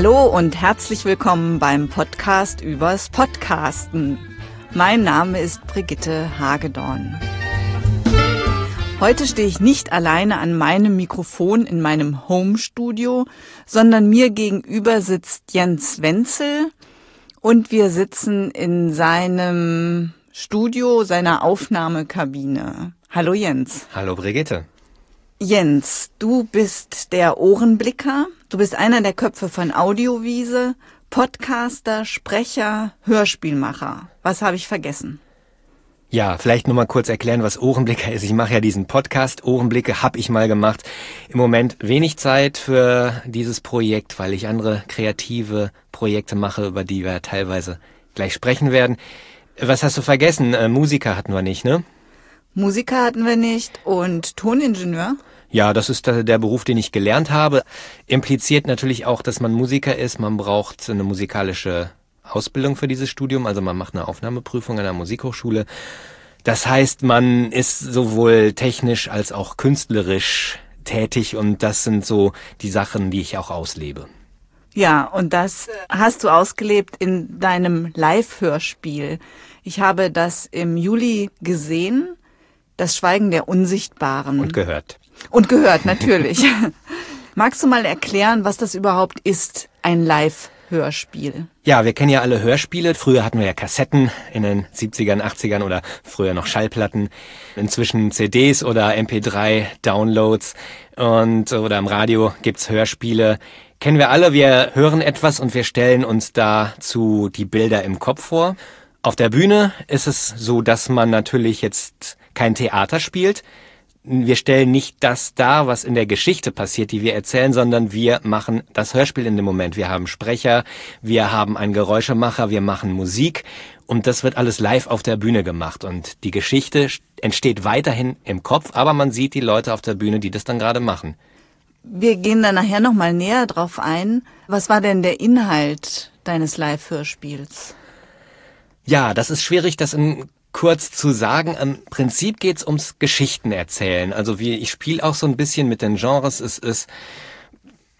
Hallo und herzlich willkommen beim Podcast übers Podcasten. Mein Name ist Brigitte Hagedorn. Heute stehe ich nicht alleine an meinem Mikrofon in meinem Home-Studio, sondern mir gegenüber sitzt Jens Wenzel und wir sitzen in seinem Studio, seiner Aufnahmekabine. Hallo Jens. Hallo Brigitte. Jens, du bist der Ohrenblicker. Du bist einer der Köpfe von Audiowiese, Podcaster, Sprecher, Hörspielmacher. Was habe ich vergessen? Ja, vielleicht nur mal kurz erklären, was Ohrenblicker ist. Ich mache ja diesen Podcast. Ohrenblicke habe ich mal gemacht. Im Moment wenig Zeit für dieses Projekt, weil ich andere kreative Projekte mache, über die wir teilweise gleich sprechen werden. Was hast du vergessen? Äh, Musiker hatten wir nicht, ne? Musiker hatten wir nicht und Toningenieur? Ja, das ist der Beruf, den ich gelernt habe. Impliziert natürlich auch, dass man Musiker ist. Man braucht eine musikalische Ausbildung für dieses Studium. Also man macht eine Aufnahmeprüfung an der Musikhochschule. Das heißt, man ist sowohl technisch als auch künstlerisch tätig und das sind so die Sachen, die ich auch auslebe. Ja, und das hast du ausgelebt in deinem Live-Hörspiel. Ich habe das im Juli gesehen, das Schweigen der Unsichtbaren. Und gehört. Und gehört, natürlich. Magst du mal erklären, was das überhaupt ist, ein Live-Hörspiel? Ja, wir kennen ja alle Hörspiele. Früher hatten wir ja Kassetten in den 70ern, 80ern oder früher noch Schallplatten. Inzwischen CDs oder MP3-Downloads und oder im Radio gibt's Hörspiele. Kennen wir alle, wir hören etwas und wir stellen uns dazu die Bilder im Kopf vor. Auf der Bühne ist es so, dass man natürlich jetzt kein Theater spielt, wir stellen nicht das dar, was in der Geschichte passiert, die wir erzählen, sondern wir machen das Hörspiel in dem Moment. Wir haben Sprecher, wir haben einen Geräuschemacher, wir machen Musik und das wird alles live auf der Bühne gemacht und die Geschichte entsteht weiterhin im Kopf, aber man sieht die Leute auf der Bühne, die das dann gerade machen. Wir gehen dann nachher noch mal näher drauf ein. Was war denn der Inhalt deines Live-Hörspiels? Ja, das ist schwierig, das in kurz zu sagen. Im Prinzip geht's ums Geschichten erzählen. Also wie ich spiele auch so ein bisschen mit den Genres. Es ist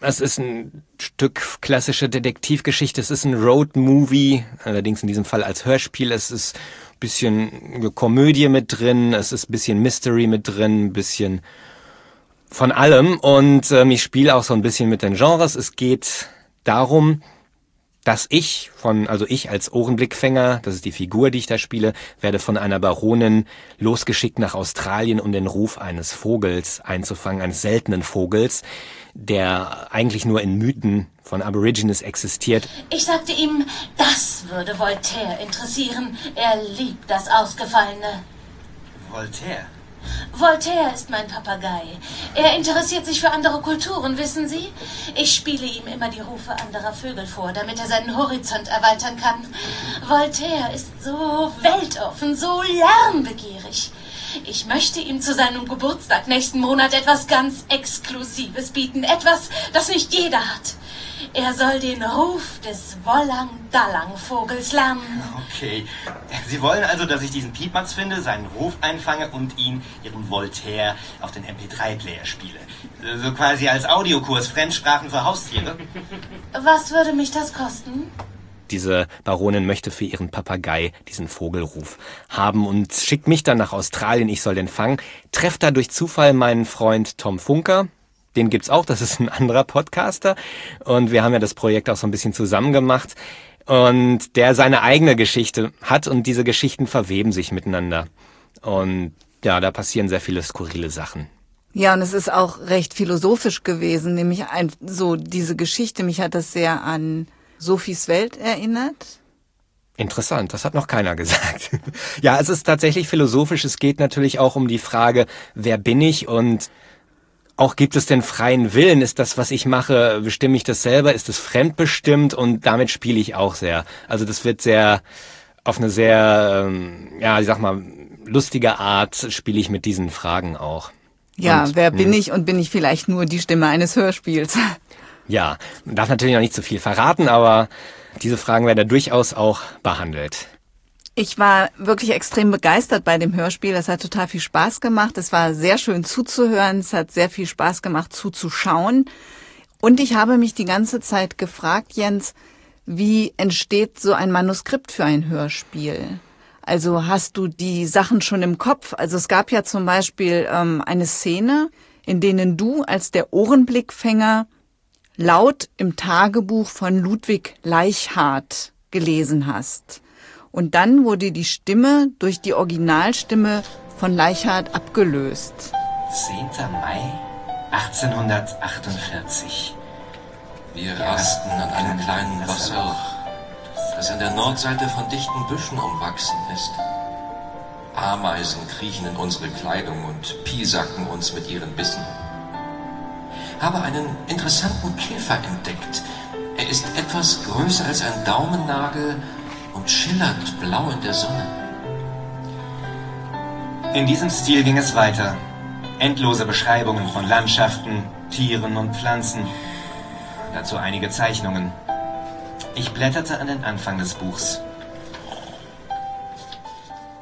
es ist ein Stück klassische Detektivgeschichte. Es ist ein Road-Movie, allerdings in diesem Fall als Hörspiel. Es ist ein bisschen Komödie mit drin. Es ist ein bisschen Mystery mit drin, ein bisschen von allem. Und ähm, ich spiele auch so ein bisschen mit den Genres. Es geht darum, dass ich von, also ich als Ohrenblickfänger, das ist die Figur, die ich da spiele, werde von einer Baronin losgeschickt nach Australien, um den Ruf eines Vogels einzufangen, eines seltenen Vogels, der eigentlich nur in Mythen von Aborigines existiert. Ich sagte ihm, das würde Voltaire interessieren. Er liebt das Ausgefallene. Voltaire? Voltaire ist mein Papagei. Er interessiert sich für andere Kulturen, wissen Sie? Ich spiele ihm immer die Rufe anderer Vögel vor, damit er seinen Horizont erweitern kann. Voltaire ist so weltoffen, so lärmbegierig. Ich möchte ihm zu seinem Geburtstag nächsten Monat etwas ganz Exklusives bieten, etwas, das nicht jeder hat. Er soll den Ruf des Wollang-Dallang-Vogels lernen. Okay. Sie wollen also, dass ich diesen Piepmatz finde, seinen Ruf einfange und ihn, Ihrem Voltaire, auf den MP3-Player spiele. So quasi als Audiokurs Fremdsprachen für Haustiere. Was würde mich das kosten? Diese Baronin möchte für ihren Papagei diesen Vogelruf haben und schickt mich dann nach Australien, ich soll den fangen. Trefft da durch Zufall meinen Freund Tom Funker, den gibt's auch, das ist ein anderer Podcaster. Und wir haben ja das Projekt auch so ein bisschen zusammen gemacht. Und der seine eigene Geschichte hat und diese Geschichten verweben sich miteinander. Und ja, da passieren sehr viele skurrile Sachen. Ja, und es ist auch recht philosophisch gewesen, nämlich ein, so diese Geschichte, mich hat das sehr an Sophies Welt erinnert. Interessant, das hat noch keiner gesagt. ja, es ist tatsächlich philosophisch. Es geht natürlich auch um die Frage, wer bin ich und auch gibt es den freien Willen? Ist das, was ich mache, bestimme ich das selber? Ist es fremdbestimmt? Und damit spiele ich auch sehr. Also das wird sehr, auf eine sehr, ähm, ja, ich sag mal, lustige Art spiele ich mit diesen Fragen auch. Ja, und, wer bin ich und bin ich vielleicht nur die Stimme eines Hörspiels? Ja, man darf natürlich noch nicht zu viel verraten, aber diese Fragen werden da durchaus auch behandelt. Ich war wirklich extrem begeistert bei dem Hörspiel. Es hat total viel Spaß gemacht. Es war sehr schön zuzuhören. Es hat sehr viel Spaß gemacht zuzuschauen. Und ich habe mich die ganze Zeit gefragt, Jens, wie entsteht so ein Manuskript für ein Hörspiel? Also hast du die Sachen schon im Kopf? Also es gab ja zum Beispiel ähm, eine Szene, in denen du als der Ohrenblickfänger laut im Tagebuch von Ludwig Leichhardt gelesen hast. Und dann wurde die Stimme durch die Originalstimme von Leichhardt abgelöst. 10. Mai 1848. Wir rasten an einem kleinen Wasserloch, das an der Nordseite von dichten Büschen umwachsen ist. Ameisen kriechen in unsere Kleidung und piesacken uns mit ihren Bissen. Habe einen interessanten Käfer entdeckt. Er ist etwas größer als ein Daumennagel und schillert blau in der Sonne. In diesem Stil ging es weiter. Endlose Beschreibungen von Landschaften, Tieren und Pflanzen. Dazu einige Zeichnungen. Ich blätterte an den Anfang des Buchs.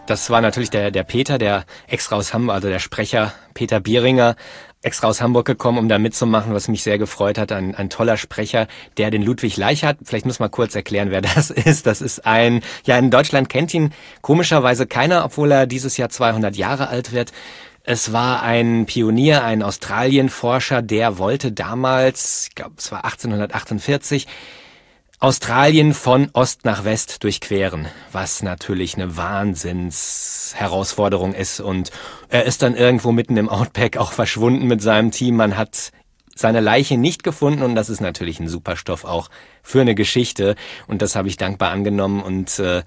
Das war natürlich der, der Peter, der extra aus Hamburg, also der Sprecher Peter Bieringer, extra aus Hamburg gekommen, um da mitzumachen, was mich sehr gefreut hat. Ein, ein toller Sprecher, der den Ludwig Leichhardt, vielleicht muss man kurz erklären, wer das ist. Das ist ein, ja, in Deutschland kennt ihn komischerweise keiner, obwohl er dieses Jahr 200 Jahre alt wird. Es war ein Pionier, ein Australienforscher, der wollte damals, ich glaube, es war 1848, Australien von Ost nach West durchqueren, was natürlich eine Wahnsinnsherausforderung ist. Und er ist dann irgendwo mitten im Outback auch verschwunden mit seinem Team. Man hat seine Leiche nicht gefunden und das ist natürlich ein Superstoff auch für eine Geschichte. Und das habe ich dankbar angenommen. Und äh,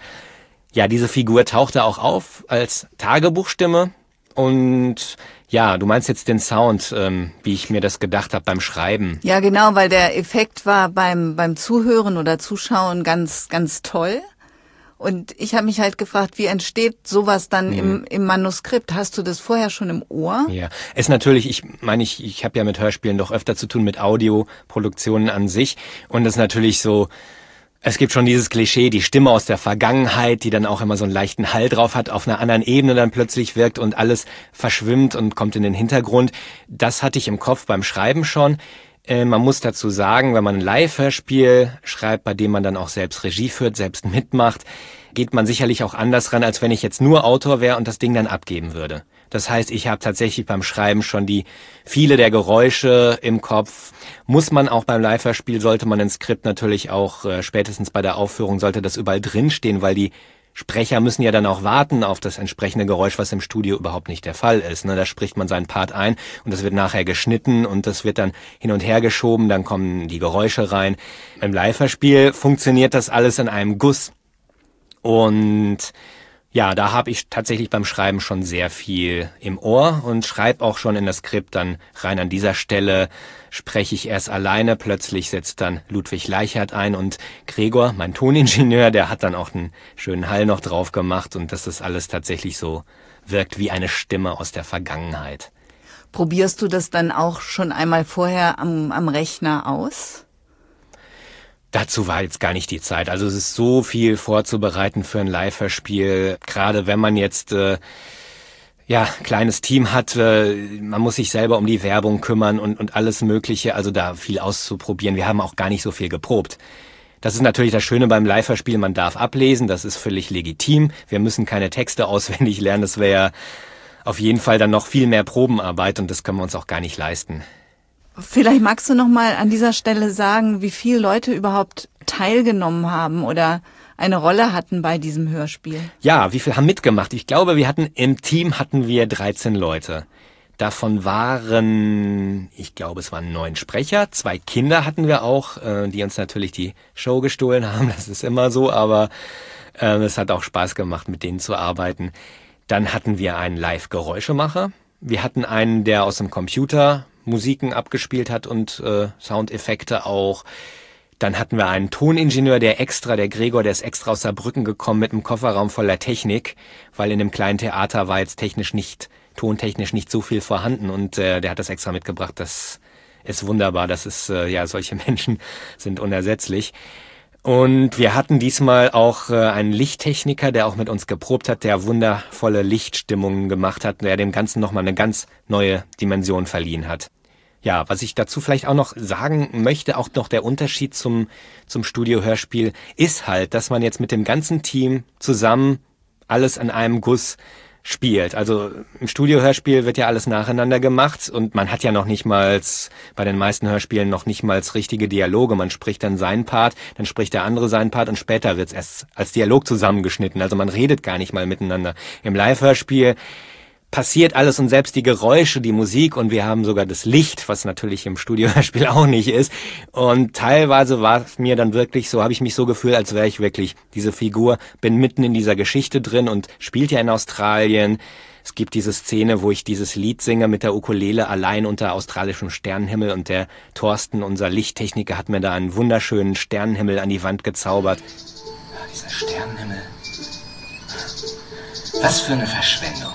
ja, diese Figur tauchte auch auf als Tagebuchstimme. Und ja, du meinst jetzt den Sound, ähm, wie ich mir das gedacht habe beim Schreiben. Ja, genau, weil der Effekt war beim, beim Zuhören oder Zuschauen ganz, ganz toll. Und ich habe mich halt gefragt, wie entsteht sowas dann mhm. im, im Manuskript? Hast du das vorher schon im Ohr? Ja, es natürlich, ich meine, ich, ich habe ja mit Hörspielen doch öfter zu tun, mit Audioproduktionen an sich. Und das ist natürlich so, es gibt schon dieses Klischee, die Stimme aus der Vergangenheit, die dann auch immer so einen leichten Hall drauf hat, auf einer anderen Ebene dann plötzlich wirkt und alles verschwimmt und kommt in den Hintergrund. Das hatte ich im Kopf beim Schreiben schon. Äh, man muss dazu sagen, wenn man ein Live-Hörspiel schreibt, bei dem man dann auch selbst Regie führt, selbst mitmacht, geht man sicherlich auch anders ran, als wenn ich jetzt nur Autor wäre und das Ding dann abgeben würde. Das heißt, ich habe tatsächlich beim Schreiben schon die viele der Geräusche im Kopf. Muss man auch beim Live-Spiel, sollte man ein Skript natürlich auch äh, spätestens bei der Aufführung, sollte das überall drinstehen, weil die Sprecher müssen ja dann auch warten auf das entsprechende Geräusch, was im Studio überhaupt nicht der Fall ist. Ne? Da spricht man seinen Part ein und das wird nachher geschnitten und das wird dann hin und her geschoben, dann kommen die Geräusche rein. Im Live-Spiel funktioniert das alles in einem Guss. Und ja, da habe ich tatsächlich beim Schreiben schon sehr viel im Ohr und schreibe auch schon in das Skript dann rein an dieser Stelle spreche ich erst alleine, plötzlich setzt dann Ludwig Leichert ein und Gregor, mein Toningenieur, der hat dann auch einen schönen Hall noch drauf gemacht und dass das alles tatsächlich so wirkt wie eine Stimme aus der Vergangenheit. Probierst du das dann auch schon einmal vorher am, am Rechner aus? Dazu war jetzt gar nicht die Zeit. Also es ist so viel vorzubereiten für ein Live-Hörspiel. Gerade wenn man jetzt äh, ja kleines Team hat, äh, man muss sich selber um die Werbung kümmern und, und alles Mögliche. Also da viel auszuprobieren. Wir haben auch gar nicht so viel geprobt. Das ist natürlich das Schöne beim Live-Hörspiel. Man darf ablesen. Das ist völlig legitim. Wir müssen keine Texte auswendig lernen. Das wäre auf jeden Fall dann noch viel mehr Probenarbeit und das können wir uns auch gar nicht leisten. Vielleicht magst du noch mal an dieser Stelle sagen, wie viele Leute überhaupt teilgenommen haben oder eine Rolle hatten bei diesem Hörspiel. Ja, wie viele haben mitgemacht? Ich glaube, wir hatten im Team hatten wir 13 Leute. Davon waren, ich glaube, es waren neun Sprecher. Zwei Kinder hatten wir auch, äh, die uns natürlich die Show gestohlen haben. Das ist immer so, aber äh, es hat auch Spaß gemacht, mit denen zu arbeiten. Dann hatten wir einen Live-Geräuschemacher. Wir hatten einen, der aus dem Computer Musiken abgespielt hat und äh, Soundeffekte auch. Dann hatten wir einen Toningenieur, der extra, der Gregor, der ist extra aus Saarbrücken gekommen mit einem Kofferraum voller Technik, weil in dem kleinen Theater war jetzt technisch nicht, tontechnisch nicht so viel vorhanden und äh, der hat das extra mitgebracht. Das ist wunderbar. Das ist, äh, ja, solche Menschen sind unersetzlich. Und wir hatten diesmal auch äh, einen Lichttechniker, der auch mit uns geprobt hat, der wundervolle Lichtstimmungen gemacht hat, der dem Ganzen nochmal eine ganz neue Dimension verliehen hat. Ja, was ich dazu vielleicht auch noch sagen möchte, auch noch der Unterschied zum, zum Studiohörspiel ist halt, dass man jetzt mit dem ganzen Team zusammen alles an einem Guss spielt. Also im Studiohörspiel wird ja alles nacheinander gemacht und man hat ja noch nicht mal bei den meisten Hörspielen noch nicht mal richtige Dialoge. Man spricht dann seinen Part, dann spricht der andere seinen Part und später wird es erst als Dialog zusammengeschnitten. Also man redet gar nicht mal miteinander. Im Live-Hörspiel passiert alles und selbst die Geräusche, die Musik und wir haben sogar das Licht, was natürlich im Studiospiel auch nicht ist. Und teilweise war es mir dann wirklich so, habe ich mich so gefühlt, als wäre ich wirklich diese Figur, bin mitten in dieser Geschichte drin und spielt ja in Australien. Es gibt diese Szene, wo ich dieses Lied singe mit der Ukulele allein unter australischem Sternenhimmel und der Thorsten, unser Lichttechniker, hat mir da einen wunderschönen Sternenhimmel an die Wand gezaubert. Ja, dieser Sternenhimmel. Was für eine Verschwendung.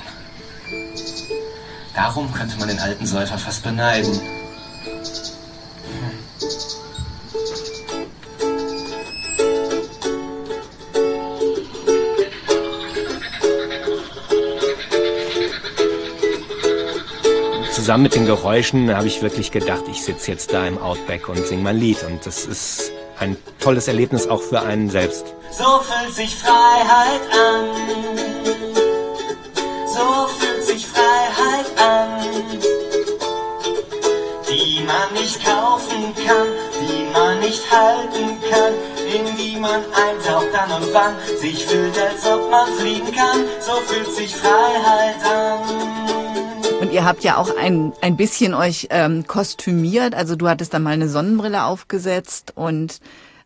Darum könnte man den alten Säufer fast beneiden. Zusammen mit den Geräuschen habe ich wirklich gedacht, ich sitze jetzt da im Outback und singe mein Lied. Und das ist ein tolles Erlebnis auch für einen selbst. So fühlt sich Freiheit an. Nicht kaufen kann, die man nicht halten kann, in die man eintaucht dann und wann, sich fühlt, als ob man fliegen kann, so fühlt sich Freiheit an. Und ihr habt ja auch ein, ein bisschen euch ähm, kostümiert. Also du hattest da mal eine Sonnenbrille aufgesetzt und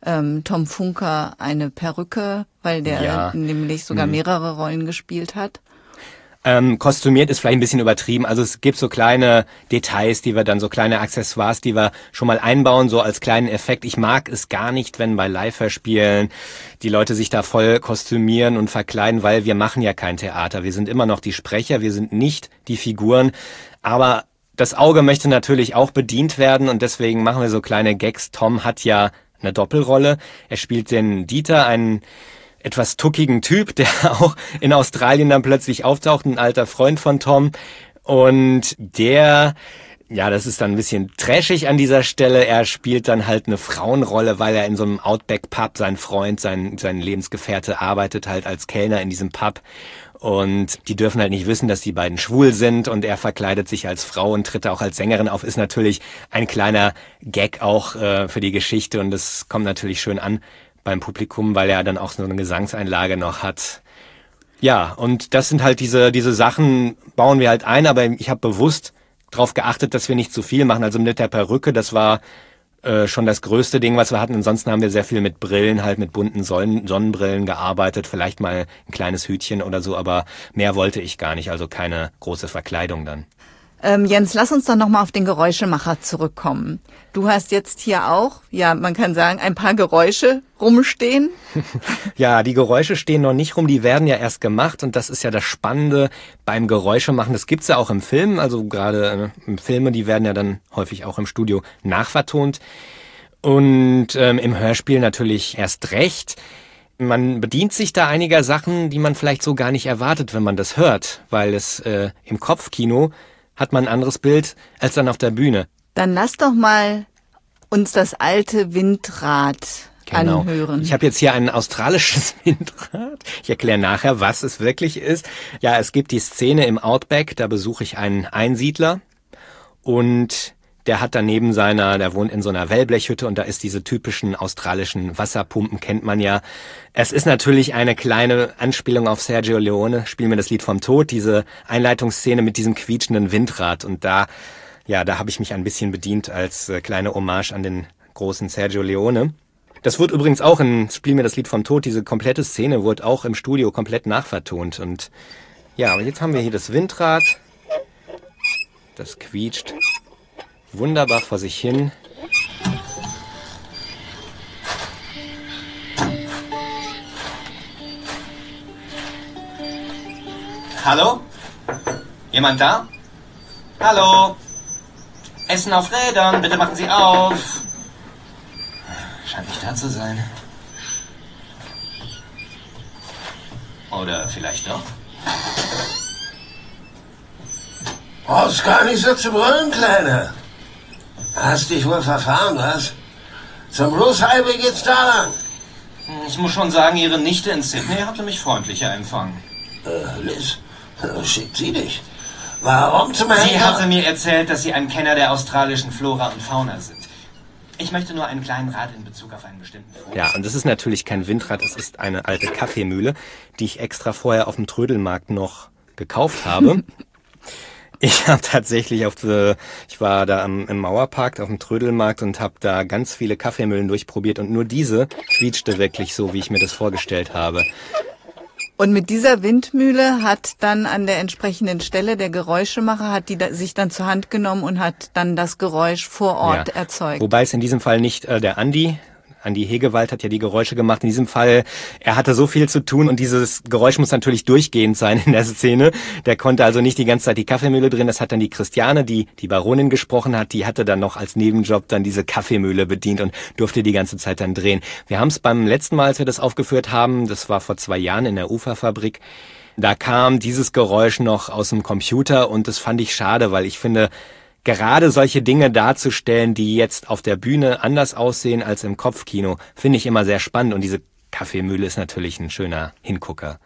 ähm, Tom Funker eine Perücke, weil der Ja. nämlich sogar Mhm. mehrere Rollen gespielt hat. Ähm, kostümiert ist vielleicht ein bisschen übertrieben. Also es gibt so kleine Details, die wir dann, so kleine Accessoires, die wir schon mal einbauen, so als kleinen Effekt. Ich mag es gar nicht, wenn bei Live-Hörspielen die Leute sich da voll kostümieren und verkleiden, weil wir machen ja kein Theater. Wir sind immer noch die Sprecher, wir sind nicht die Figuren. Aber das Auge möchte natürlich auch bedient werden und deswegen machen wir so kleine Gags. Tom hat ja eine Doppelrolle. Er spielt den Dieter, einen etwas tuckigen Typ, der auch in Australien dann plötzlich auftaucht, ein alter Freund von Tom. Und der, ja, das ist dann ein bisschen trashig an dieser Stelle. Er spielt dann halt eine Frauenrolle, weil er in so einem Outback-Pub, sein Freund, sein, sein Lebensgefährte arbeitet halt als Kellner in diesem Pub. Und die dürfen halt nicht wissen, dass die beiden schwul sind und er verkleidet sich als Frau und tritt auch als Sängerin auf. Ist natürlich ein kleiner Gag auch äh, für die Geschichte und es kommt natürlich schön an beim Publikum, weil er dann auch so eine Gesangseinlage noch hat. Ja, und das sind halt diese, diese Sachen, bauen wir halt ein, aber ich habe bewusst darauf geachtet, dass wir nicht zu viel machen. Also mit der Perücke, das war äh, schon das größte Ding, was wir hatten. Ansonsten haben wir sehr viel mit Brillen, halt mit bunten Sonnen Sonnenbrillen gearbeitet, vielleicht mal ein kleines Hütchen oder so, aber mehr wollte ich gar nicht, also keine große Verkleidung dann. Ähm, Jens, lass uns doch nochmal auf den Geräuschemacher zurückkommen. Du hast jetzt hier auch, ja, man kann sagen, ein paar Geräusche rumstehen. Ja, die Geräusche stehen noch nicht rum, die werden ja erst gemacht und das ist ja das Spannende beim Geräuschemachen. Das gibt's ja auch im Film, also gerade äh, Filme, die werden ja dann häufig auch im Studio nachvertont und ähm, im Hörspiel natürlich erst recht. Man bedient sich da einiger Sachen, die man vielleicht so gar nicht erwartet, wenn man das hört, weil es äh, im Kopfkino hat man ein anderes Bild als dann auf der Bühne. Dann lass doch mal uns das alte Windrad anhören. Genau. Ich habe jetzt hier ein australisches Windrad. Ich erkläre nachher, was es wirklich ist. Ja, es gibt die Szene im Outback, da besuche ich einen Einsiedler und der hat daneben seiner, der wohnt in so einer Wellblechhütte und da ist diese typischen australischen Wasserpumpen, kennt man ja. Es ist natürlich eine kleine Anspielung auf Sergio Leone, Spiel mir das Lied vom Tod, diese Einleitungsszene mit diesem quietschenden Windrad und da, ja, da habe ich mich ein bisschen bedient als äh, kleine Hommage an den großen Sergio Leone. Das wird übrigens auch in Spiel mir das Lied vom Tod, diese komplette Szene wurde auch im Studio komplett nachvertont. Und ja, aber jetzt haben wir hier das Windrad. Das quietscht wunderbar vor sich hin. Hallo? Jemand da? Hallo? Essen auf Rädern, bitte machen Sie auf. Scheint nicht da zu sein. Oder vielleicht doch? Brauchst gar nicht so zu brüllen, Kleiner. Hast dich wohl verfahren, was? Zum Bruce Highway geht's da lang. Ich muss schon sagen, Ihre Nichte in Sydney hatte mich freundlicher empfangen. Äh, Liz, äh, schickt sie dich. Warum zum Sie Henker? hatte mir erzählt, dass Sie ein Kenner der australischen Flora und Fauna sind. Ich möchte nur einen kleinen Rat in Bezug auf einen bestimmten Vogel. Ja, und es ist natürlich kein Windrad, es ist eine alte Kaffeemühle, die ich extra vorher auf dem Trödelmarkt noch gekauft habe. Ich habe tatsächlich auf the, ich war da am, im Mauerpark auf dem Trödelmarkt und habe da ganz viele Kaffeemühlen durchprobiert und nur diese quietschte wirklich so, wie ich mir das vorgestellt habe. Und mit dieser Windmühle hat dann an der entsprechenden Stelle der Geräuschemacher hat die da, sich dann zur Hand genommen und hat dann das Geräusch vor Ort Ja. erzeugt. Wobei es in diesem Fall nicht äh, der Andi, Andi Hegewald hat ja die Geräusche gemacht. In diesem Fall, er hatte so viel zu tun und dieses Geräusch muss natürlich durchgehend sein in der Szene. Der konnte also nicht die ganze Zeit die Kaffeemühle drehen. Das hat dann die Christiane, die die Baronin gesprochen hat, die hatte dann noch als Nebenjob dann diese Kaffeemühle bedient und durfte die ganze Zeit dann drehen. Wir haben es beim letzten Mal, als wir das aufgeführt haben, das war vor zwei Jahren in der Uferfabrik, da kam dieses Geräusch noch aus dem Computer und das fand ich schade, weil ich finde, gerade solche Dinge darzustellen, die jetzt auf der Bühne anders aussehen als im Kopfkino, finde ich immer sehr spannend und diese Kaffeemühle ist natürlich ein schöner Hingucker.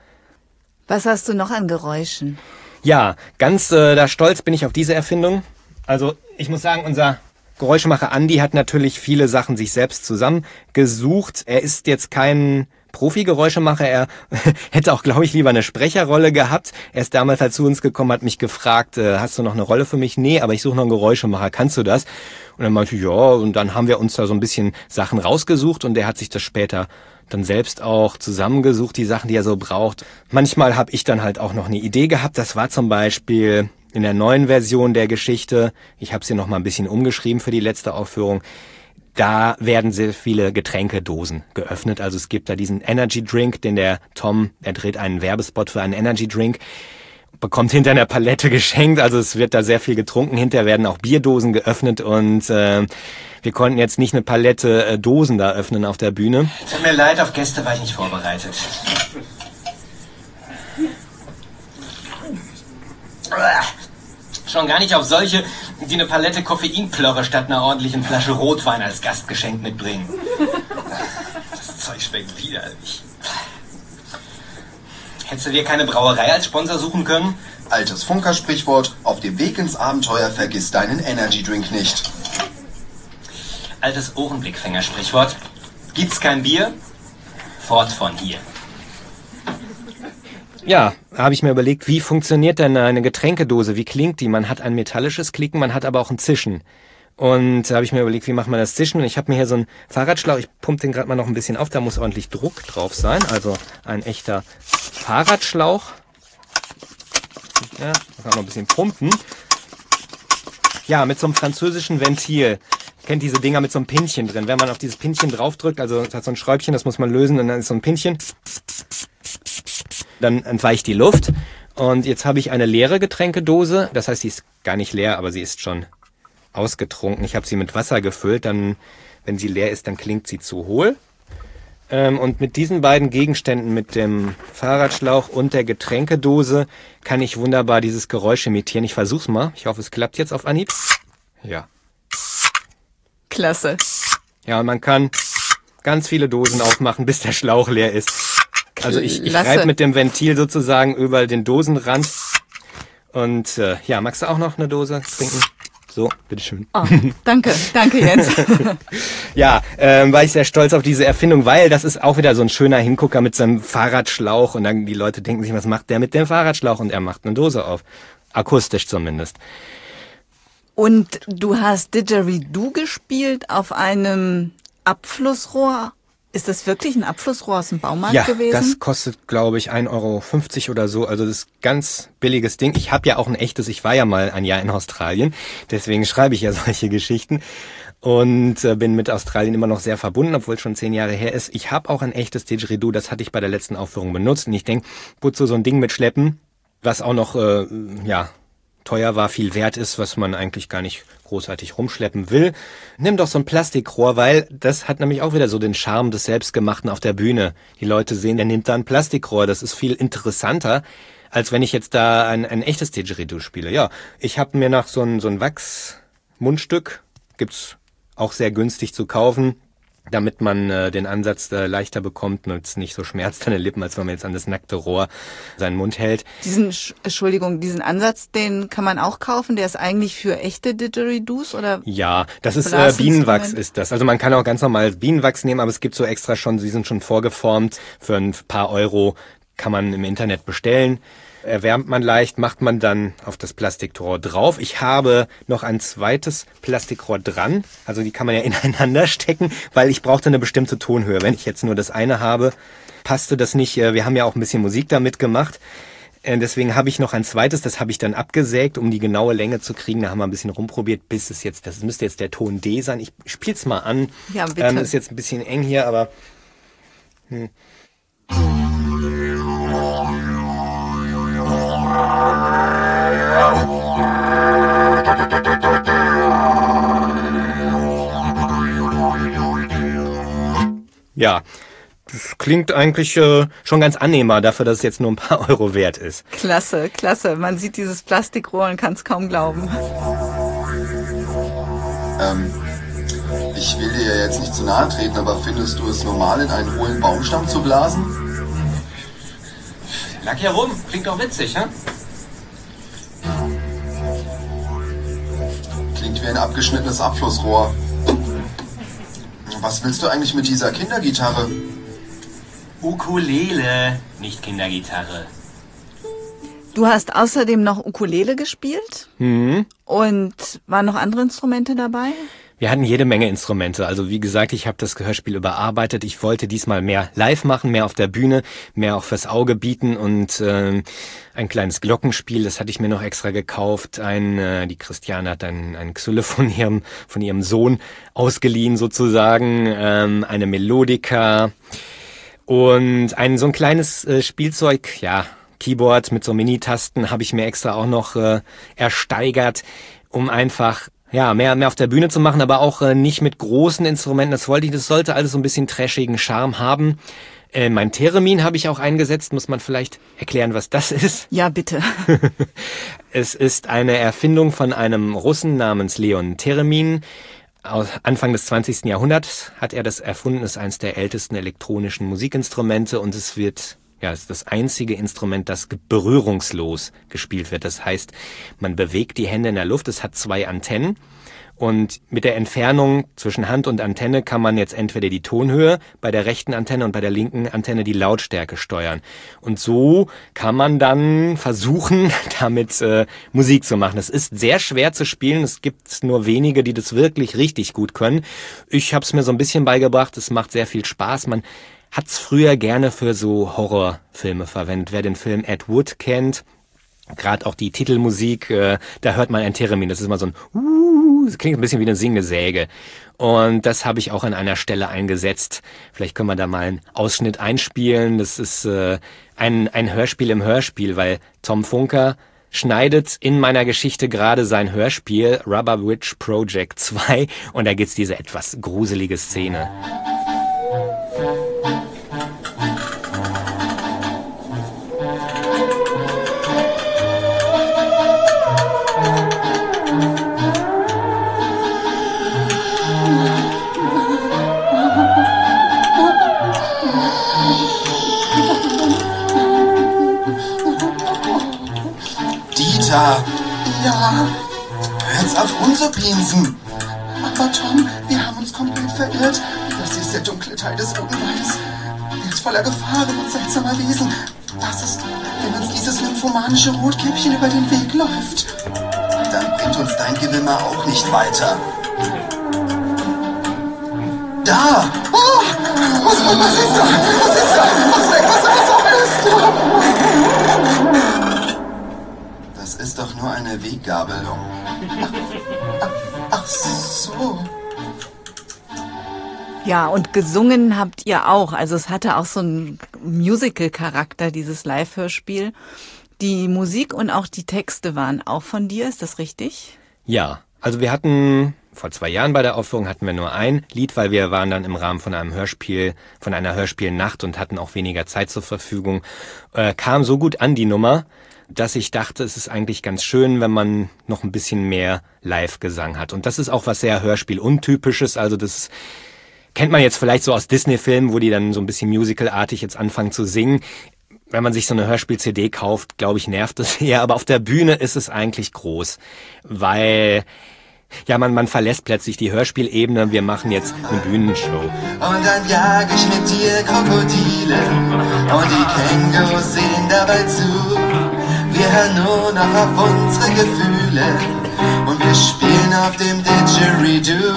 Was hast du noch an Geräuschen? Ja, ganz äh, da stolz bin ich auf diese Erfindung. Also ich muss sagen, unser Geräuschemacher Andi hat natürlich viele Sachen sich selbst zusammengesucht. Er ist jetzt kein Profi-Geräuschemacher. Er hätte auch, glaube ich, lieber eine Sprecherrolle gehabt. Er ist damals halt zu uns gekommen, hat mich gefragt, äh, hast du noch eine Rolle für mich? Nee, aber ich suche noch einen Geräuschemacher. Kannst du das? Und dann meinte ich, ja. Und dann haben wir uns da so ein bisschen Sachen rausgesucht und er hat sich das später dann selbst auch zusammengesucht, die Sachen, die er so braucht. Manchmal habe ich dann halt auch noch eine Idee gehabt. Das war zum Beispiel in der neuen Version der Geschichte. Ich habe sie noch mal ein bisschen umgeschrieben für die letzte Aufführung. Da werden sehr viele Getränkedosen geöffnet. Also es gibt da diesen Energy Drink, den der Tom, er dreht einen Werbespot für einen Energy Drink, bekommt hinter einer Palette geschenkt. Also es wird da sehr viel getrunken. Hinterher werden auch Bierdosen geöffnet und äh, wir konnten jetzt nicht eine Palette äh, Dosen da öffnen auf der Bühne. Tut mir leid, auf Gäste war ich nicht vorbereitet. Schon gar nicht auf solche, die eine Palette Koffeinplörre statt einer ordentlichen Flasche Rotwein als Gastgeschenk mitbringen. Das Zeug schmeckt widerlich. Hättest du dir keine Brauerei als Sponsor suchen können? Altes Funkersprichwort, auf dem Weg ins Abenteuer vergiss deinen Energy Drink nicht. Altes Ohrenblickfänger-Sprichwort. Gibt's kein Bier? Fort von hier. Ja, habe ich mir überlegt, wie funktioniert denn eine Getränkedose? Wie klingt die? Man hat ein metallisches Klicken, man hat aber auch ein Zischen. Und da habe ich mir überlegt, wie macht man das Zischen? Und ich habe mir hier so einen Fahrradschlauch, ich pumpe den gerade mal noch ein bisschen auf, da muss ordentlich Druck drauf sein. Also ein echter Fahrradschlauch. Ja, kann noch ein bisschen pumpen. Ja, mit so einem französischen Ventil. Kennt diese Dinger mit so einem Pinchen drin. Wenn man auf dieses Pinchen draufdrückt, also es hat so ein Schräubchen, das muss man lösen und dann ist so ein Pinchen dann entweicht die Luft. Und jetzt habe ich eine leere Getränkedose. Das heißt, sie ist gar nicht leer, aber sie ist schon ausgetrunken. Ich habe sie mit Wasser gefüllt. Dann, wenn sie leer ist, dann klingt sie zu hohl. Ähm, und mit diesen beiden Gegenständen, mit dem Fahrradschlauch und der Getränkedose, kann ich wunderbar dieses Geräusch imitieren. Ich versuch's mal. Ich hoffe, es klappt jetzt auf Anhieb. Ja. Klasse. Ja, und man kann ganz viele Dosen aufmachen, bis der Schlauch leer ist. Also ich, ich reibe mit dem Ventil sozusagen über den Dosenrand. Und äh, ja, magst du auch noch eine Dose trinken? So, bitteschön. Oh, danke, danke Jens. Ja, ähm, war ich sehr stolz auf diese Erfindung, weil das ist auch wieder so ein schöner Hingucker mit seinem Fahrradschlauch und dann die Leute denken sich, was macht der mit dem Fahrradschlauch? Und er macht eine Dose auf. Akustisch zumindest. Und du hast Didgeridoo gespielt auf einem Abflussrohr. Ist das wirklich ein Abflussrohr aus dem Baumarkt ja, gewesen? das kostet, glaube ich, 1,50 Euro oder so. Also das ist ganz billiges Ding. Ich habe ja auch ein echtes, ich war ja mal ein Jahr in Australien, deswegen schreibe ich ja solche Geschichten und äh, bin mit Australien immer noch sehr verbunden, obwohl es schon zehn Jahre her ist. Ich habe auch ein echtes Didgeridoo, das hatte ich bei der letzten Aufführung benutzt und ich denke, wozu so ein Ding mitschleppen, was auch noch, äh, ja, teuer war, viel wert ist, was man eigentlich gar nicht großartig rumschleppen will. Nimm doch so ein Plastikrohr, weil das hat nämlich auch wieder so den Charme des Selbstgemachten auf der Bühne. Die Leute sehen, der nimmt da ein Plastikrohr. Das ist viel interessanter, als wenn ich jetzt da ein, ein echtes Didgeridoo spiele. Ja, ich habe mir nach so ein, so ein Wachsmundstück gibt's auch sehr günstig zu kaufen damit man äh, den Ansatz äh, leichter bekommt und es nicht so schmerzt an den Lippen, als wenn man jetzt an das nackte Rohr seinen Mund hält. Diesen, Entschuldigung, diesen Ansatz, den kann man auch kaufen, der ist eigentlich für echte Didgeridoos oder? Ja, das ist äh, Bienenwachs ist das. Also man kann auch ganz normal Bienenwachs nehmen, aber es gibt so extra schon, sie sind schon vorgeformt, für ein paar Euro kann man im Internet bestellen erwärmt man leicht, macht man dann auf das Plastikrohr drauf. Ich habe noch ein zweites Plastikrohr dran, also die kann man ja ineinander stecken, weil ich brauchte eine bestimmte Tonhöhe. Wenn ich jetzt nur das eine habe, passte das nicht. Äh, wir haben ja auch ein bisschen Musik damit gemacht. Äh, deswegen habe ich noch ein zweites, das habe ich dann abgesägt, um die genaue Länge zu kriegen. Da haben wir ein bisschen rumprobiert, bis es jetzt, das müsste jetzt der Ton D sein. Ich spiel's mal an. Ja, bitte. Ähm, ist jetzt ein bisschen eng hier, aber. Hm. Ja, das klingt eigentlich äh, schon ganz annehmbar dafür, dass es jetzt nur ein paar Euro wert ist. Klasse, klasse. Man sieht dieses Plastikrohr und kann es kaum glauben. Ähm, ich will dir ja jetzt nicht zu nahe treten, aber findest du es normal, in einen hohlen Baumstamm zu blasen? Lag hier rum, klingt doch witzig, hä? Klingt wie ein abgeschnittenes Abflussrohr. Was willst du eigentlich mit dieser Kindergitarre? Ukulele, nicht Kindergitarre. Du hast außerdem noch Ukulele gespielt? Mhm. Und waren noch andere Instrumente dabei? Wir hatten jede Menge Instrumente. Also wie gesagt, ich habe das Gehörspiel überarbeitet. Ich wollte diesmal mehr live machen, mehr auf der Bühne, mehr auch fürs Auge bieten und äh, ein kleines Glockenspiel, das hatte ich mir noch extra gekauft. Ein, äh, die Christiane hat ein, ein Xylle von ihrem, von ihrem Sohn ausgeliehen sozusagen, ähm, eine Melodika und ein so ein kleines äh, Spielzeug, ja, Keyboard mit so Mini-Tasten habe ich mir extra auch noch äh, ersteigert, um einfach ja, mehr, mehr auf der Bühne zu machen, aber auch äh, nicht mit großen Instrumenten. Das wollte ich, das sollte alles so ein bisschen trashigen Charme haben. Äh, mein Theremin habe ich auch eingesetzt. Muss man vielleicht erklären, was das ist? Ja, bitte. es ist eine Erfindung von einem Russen namens Leon Theremin. Aus Anfang des 20. Jahrhunderts hat er das erfunden, ist eines der ältesten elektronischen Musikinstrumente und es wird ja, ist das einzige Instrument, das berührungslos gespielt wird. Das heißt, man bewegt die Hände in der Luft. Es hat zwei Antennen und mit der Entfernung zwischen Hand und Antenne kann man jetzt entweder die Tonhöhe bei der rechten Antenne und bei der linken Antenne die Lautstärke steuern. Und so kann man dann versuchen, damit äh, Musik zu machen. Es ist sehr schwer zu spielen. Es gibt nur wenige, die das wirklich richtig gut können. Ich habe es mir so ein bisschen beigebracht. Es macht sehr viel Spaß. Man hat's früher gerne für so Horrorfilme verwendet. Wer den Film Ed Wood kennt, Gerade auch die Titelmusik, äh, da hört man ein Theremin. Das ist immer so ein uh, das klingt ein bisschen wie eine singende Säge. Und das habe ich auch an einer Stelle eingesetzt. Vielleicht können wir da mal einen Ausschnitt einspielen. Das ist äh, ein, ein Hörspiel im Hörspiel, weil Tom Funker schneidet in meiner Geschichte gerade sein Hörspiel Rubber Witch Project 2 und da gibt's diese etwas gruselige Szene. Peter! Ja? Hör jetzt auf rumzupinsen! Aber Tom, wir haben uns komplett verirrt. Das ist der dunkle Teil des Roten Weins. Der ist voller Gefahren und seltsamer Wesen. Was ist, wenn uns dieses nymphomanische Rotkäppchen über den Weg läuft? Dann bringt uns dein Gewimmer auch nicht weiter. Da! Oh! Was, was ist da? Was ist da? Was, was, was, was ist? Das ist doch nur eine Weggabelung. Ach, ach so. Ja, und gesungen habt ihr auch. Also es hatte auch so einen Musical-Charakter, dieses Live-Hörspiel. Die Musik und auch die Texte waren auch von dir, ist das richtig? Ja, also wir hatten vor zwei Jahren bei der Aufführung hatten wir nur ein Lied, weil wir waren dann im Rahmen von einem Hörspiel, von einer Hörspielnacht und hatten auch weniger Zeit zur Verfügung. Äh, kam so gut an die Nummer, dass ich dachte, es ist eigentlich ganz schön, wenn man noch ein bisschen mehr Live-Gesang hat. Und das ist auch was sehr Hörspiel-untypisches. Also das kennt man jetzt vielleicht so aus Disney-Filmen, wo die dann so ein bisschen musicalartig jetzt anfangen zu singen. Wenn man sich so eine Hörspiel-CD kauft, glaube ich, nervt es eher. Aber auf der Bühne ist es eigentlich groß, weil ja, man, man verlässt plötzlich die Hörspielebene. Wir machen jetzt eine Bühnenshow. Und dann jag ich mit dir Krokodile und die Kängurus sehen dabei zu. Hören nur noch auf unsere Gefühle und wir spielen auf dem Didgeridoo.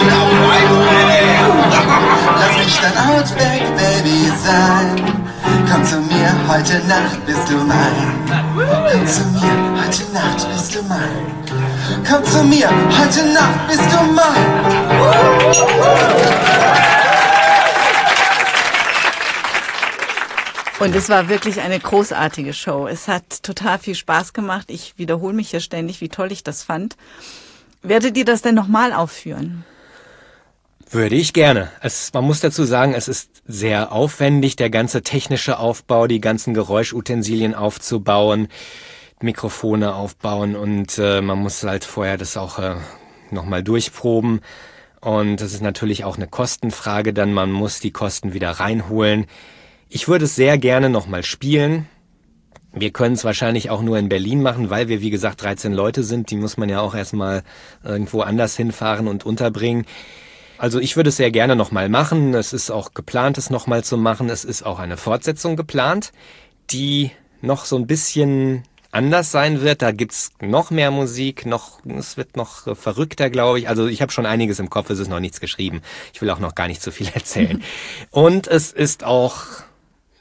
Lass mich dein Outback Baby sein. Komm zu mir, heute Nacht bist du mein. Komm zu mir, heute Nacht bist du mein. Komm zu mir, heute Nacht bist du mein. Und es war wirklich eine großartige Show. Es hat total viel Spaß gemacht. Ich wiederhole mich hier ständig, wie toll ich das fand. Werdet ihr das denn nochmal aufführen? Würde ich gerne. Es, man muss dazu sagen, es ist sehr aufwendig, der ganze technische Aufbau, die ganzen Geräuschutensilien aufzubauen, Mikrofone aufbauen und äh, man muss halt vorher das auch äh, nochmal durchproben. Und das ist natürlich auch eine Kostenfrage, dann man muss die Kosten wieder reinholen. Ich würde es sehr gerne nochmal spielen. Wir können es wahrscheinlich auch nur in Berlin machen, weil wir, wie gesagt, 13 Leute sind. Die muss man ja auch erstmal irgendwo anders hinfahren und unterbringen. Also ich würde es sehr gerne nochmal machen. Es ist auch geplant, es nochmal zu machen. Es ist auch eine Fortsetzung geplant, die noch so ein bisschen anders sein wird. Da gibt's noch mehr Musik, noch es wird noch verrückter, glaube ich. Also ich habe schon einiges im Kopf, es ist noch nichts geschrieben. Ich will auch noch gar nicht zu viel erzählen. Und es ist auch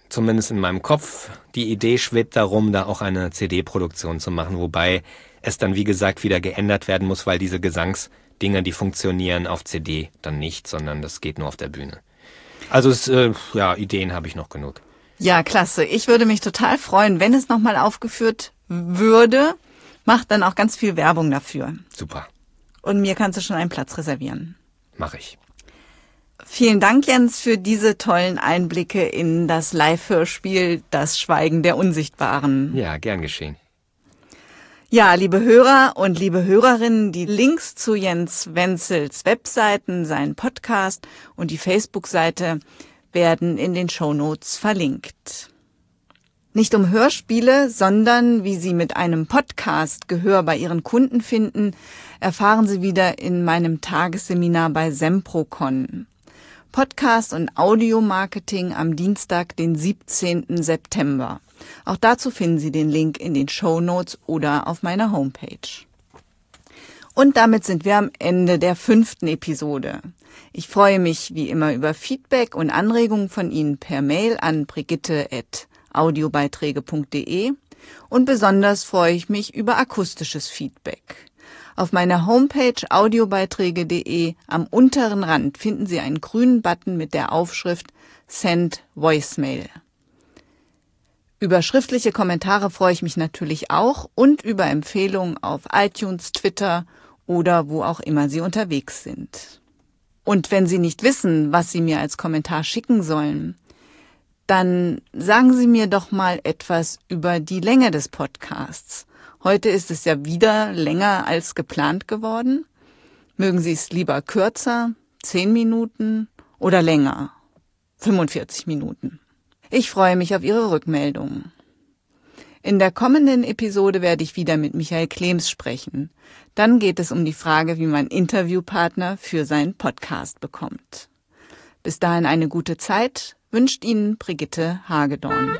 zumindest in meinem Kopf, die Idee schwebt darum, da auch eine CD-Produktion zu machen, wobei es dann, wie gesagt, wieder geändert werden muss, weil diese Gesangsdinge, die funktionieren auf CD dann nicht, sondern das geht nur auf der Bühne. Also es, äh, ja, Ideen habe ich noch genug. Ja, klasse. Ich würde mich total freuen, wenn es nochmal aufgeführt würde. Macht dann auch ganz viel Werbung dafür. Super. Und mir kannst du schon einen Platz reservieren. Mache ich. Vielen Dank, Jens, für diese tollen Einblicke in das Live-Hörspiel Das Schweigen der Unsichtbaren. Ja, gern geschehen. Ja, liebe Hörer und liebe Hörerinnen, die Links zu Jens Wenzels Webseiten, seinen Podcast und die Facebook-Seite werden in den Shownotes verlinkt. Nicht um Hörspiele, sondern wie Sie mit einem Podcast Gehör bei Ihren Kunden finden, erfahren Sie wieder in meinem Tagesseminar bei Semprocon. Podcast und Audiomarketing am Dienstag, den 17. September. Auch dazu finden Sie den Link in den Show Notes oder auf meiner Homepage. Und damit sind wir am Ende der fünften Episode. Ich freue mich wie immer über Feedback und Anregungen von Ihnen per Mail an brigitte.audiobeiträge.de und besonders freue ich mich über akustisches Feedback. Auf meiner Homepage audiobeiträge.de am unteren Rand finden Sie einen grünen Button mit der Aufschrift Send Voicemail. Über schriftliche Kommentare freue ich mich natürlich auch und über Empfehlungen auf iTunes, Twitter oder wo auch immer Sie unterwegs sind. Und wenn Sie nicht wissen, was Sie mir als Kommentar schicken sollen, dann sagen Sie mir doch mal etwas über die Länge des Podcasts. Heute ist es ja wieder länger als geplant geworden. Mögen Sie es lieber kürzer, 10 Minuten oder länger, 45 Minuten. Ich freue mich auf Ihre Rückmeldungen. In der kommenden Episode werde ich wieder mit Michael Klems sprechen. Dann geht es um die Frage, wie man Interviewpartner für seinen Podcast bekommt. Bis dahin eine gute Zeit wünscht Ihnen Brigitte Hagedorn.